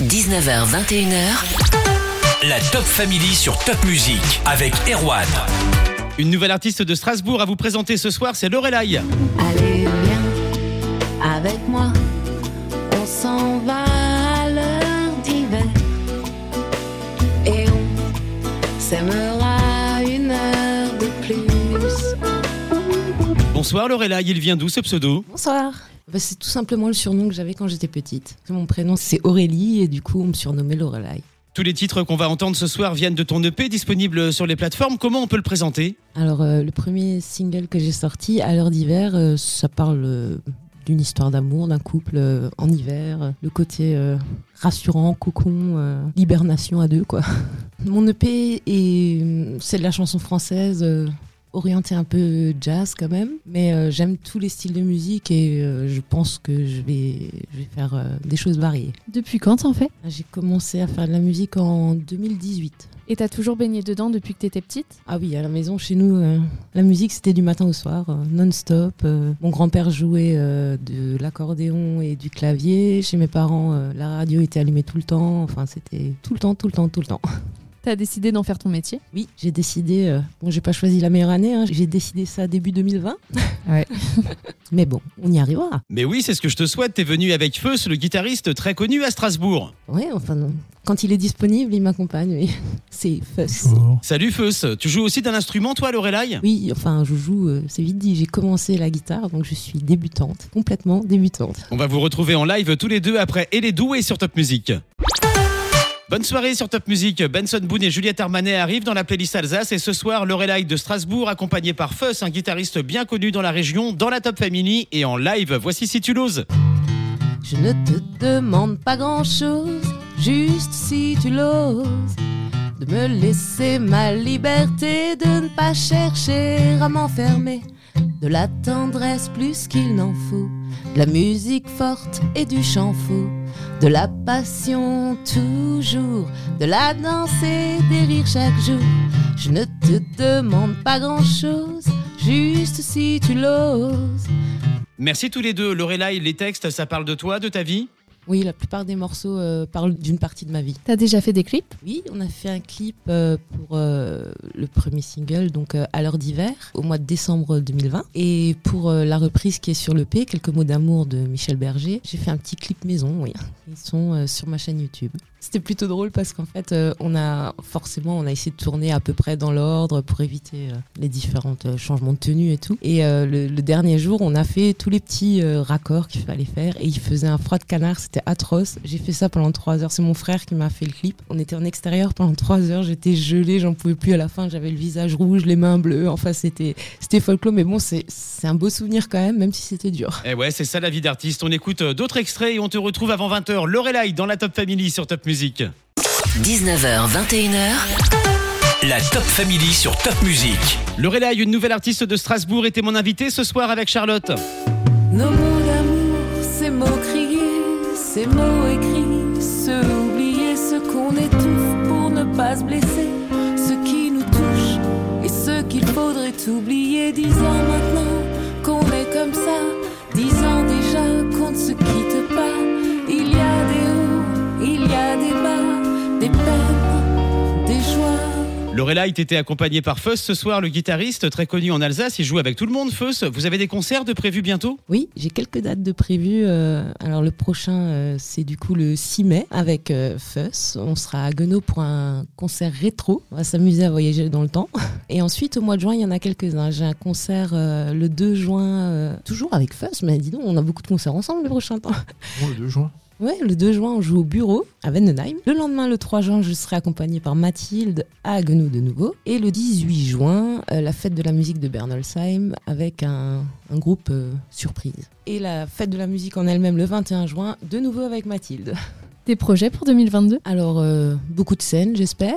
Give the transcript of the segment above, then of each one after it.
19h, 21h. La Top Family sur Top Music avec Erwan. Une nouvelle artiste de Strasbourg à vous présenter ce soir, c'est Lorelai. Allez, viens avec moi, on s'en va à l'heure d'hiver et on s'aimera une heure de plus. Bonsoir Lorelai, il vient d'où ce pseudo? Bonsoir. Bah, c'est tout simplement le surnom que j'avais quand j'étais petite. Mon prénom c'est Aurélie et du coup on me surnommait Lorelai. Tous les titres qu'on va entendre ce soir viennent de ton EP disponible sur les plateformes. Comment on peut le présenter? Alors euh, le premier single que j'ai sorti, à l'heure d'hiver, euh, ça parle euh, d'une histoire d'amour, d'un couple en hiver, le côté rassurant, cocon, hibernation à deux quoi. Mon EP est c'est de la chanson française orientée un peu jazz quand même, mais euh, j'aime tous les styles de musique et euh, je pense que je vais je vais faire euh, des choses variées. Depuis quand t'en fais J'ai commencé à faire de la musique en 2018. Et t'as toujours baigné dedans depuis que t'étais petite? Ah oui, à la maison, chez nous, la musique, c'était du matin au soir, non-stop. Mon grand-père jouait de l'accordéon et du clavier. Chez mes parents, la radio était allumée tout le temps. Enfin, c'était tout le temps, tout le temps, tout le temps. T'as décidé d'en faire ton métier? Oui, j'ai décidé... euh, bon, j'ai pas choisi la meilleure année. hein, j'ai décidé ça début 2020. Ouais. Mais bon, on y arrivera. Mais oui, c'est ce que je te souhaite. T'es venu avec Feus, le guitariste très connu à Strasbourg. Ouais, enfin, non. quand il est disponible, il m'accompagne. oui. C'est Fuss. Salut Feus, tu joues aussi d'un instrument toi Lorelai? Oui, enfin, je joue, euh, c'est vite dit. J'ai commencé la guitare, donc je suis débutante, complètement débutante. On va vous retrouver en live tous les deux après Et les doués sur Top Music. Bonne soirée sur Top Music. Benson Boone et Juliette Armanet arrivent dans la playlist Alsace et ce soir, Lorelai de Strasbourg accompagné par Fuss, un guitariste bien connu dans la région, dans la Top Family et en live. Voici si tu l'oses. Je ne te demande pas grand-chose, juste si tu l'oses. De me laisser ma liberté, de ne pas chercher à m'enfermer. De la tendresse plus qu'il n'en faut, de la musique forte et du chant faux. De la passion toujours, de la danse et des rires chaque jour. Je ne te demande pas grand-chose, juste si tu l'oses. Merci tous les deux. Lorelai, les textes, ça parle de toi, de ta vie? Oui, la plupart des morceaux euh, parlent d'une partie de ma vie. T'as déjà fait des clips? Oui, on a fait un clip euh, pour euh, le premier single, donc à l'heure d'hiver, au mois de décembre 2020. Et pour la reprise qui est sur l'EP, Quelques mots d'amour de Michel Berger, j'ai fait un petit clip maison, oui. Ils sont sur ma chaîne YouTube. C'était plutôt drôle parce qu'en fait, euh, on a forcément, on a essayé de tourner à peu près dans l'ordre pour éviter euh, les différents euh, changements de tenue et tout. Et le, dernier jour, on a fait tous les petits raccords qu'il fallait faire et il faisait un froid de canard, c'était atroce. J'ai fait ça pendant trois heures. C'est mon frère qui m'a fait le clip. On était en extérieur pendant trois heures, j'étais gelée, j'en pouvais plus à la fin. J'avais le visage rouge, les mains bleues. Enfin, c'était c'était folklore, mais bon, c'est un beau souvenir quand même, même si c'était dur. Eh ouais, c'est ça la vie d'artiste. On écoute d'autres extraits et on te retrouve avant 20h. Lorelai dans la Top Family sur Top Music. 19h, 21h. La Top Family sur Top Music. Lorelai, une nouvelle artiste de Strasbourg, était mon invitée ce soir avec Charlotte. Nos mots d'amour, ces mots criés, ces mots écrits, ceux oubliés, ceux qu'on étouffe pour ne pas se blesser, ceux qui nous touchent et ceux qu'il faudrait oublier. Dix ans maintenant Lorelai t'était accompagnée par Fuss ce soir, le guitariste très connu en Alsace. Il joue avec tout le monde, Fuss. Vous avez des concerts de prévus bientôt? Oui, j'ai quelques dates de prévues. euh, alors le prochain, euh, c'est du coup le 6 mai avec euh, Fuss. On sera à Guenot pour un concert rétro. On va s'amuser à voyager dans le temps. Et ensuite, au mois de juin, il y en a quelques-uns. J'ai un concert euh, le 2 juin, euh, toujours avec Fuss. Mais dis donc, on a beaucoup de concerts ensemble le prochain temps. Bon, le 2 juin? Ouais, le 2 juin, on joue au bureau à Vendenheim. Le lendemain, le 3 juin, je serai accompagnée par Mathilde à Guenot de nouveau. Et le 18 juin, euh, la fête de la musique de Bernolsheim avec un, un groupe euh, surprise. Et la fête de la musique en elle-même le 21 juin, de nouveau avec Mathilde. Des projets pour 2022 Alors, euh, beaucoup de scènes, j'espère.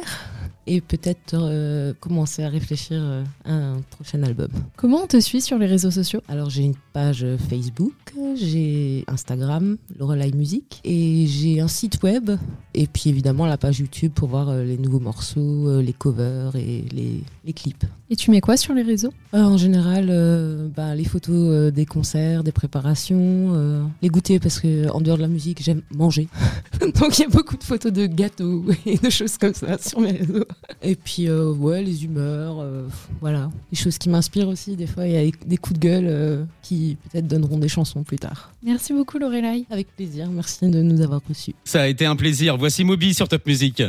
Et peut-être euh, commencer à réfléchir euh, à un prochain album. Comment on te suit sur les réseaux sociaux? Alors j'ai une page Facebook, j'ai Instagram, Lorelai Musique, et j'ai un site web, et puis évidemment la page YouTube pour voir euh, les nouveaux morceaux, les covers et les, les clips. Et tu mets quoi sur les réseaux? Euh, en général, euh, bah, les photos des concerts, des préparations, les goûters parce que en dehors de la musique, j'aime manger. Donc il y a beaucoup de photos de gâteaux et de choses comme ça sur mes réseaux. Et puis euh, ouais, les humeurs, euh, voilà, les choses qui m'inspirent aussi. Des fois, il y a des coups de gueule euh, qui peut-être donneront des chansons plus tard. Merci beaucoup Lorelai. Avec plaisir. Merci de nous avoir reçus. Ça a été un plaisir. Voici Moby sur Top Music.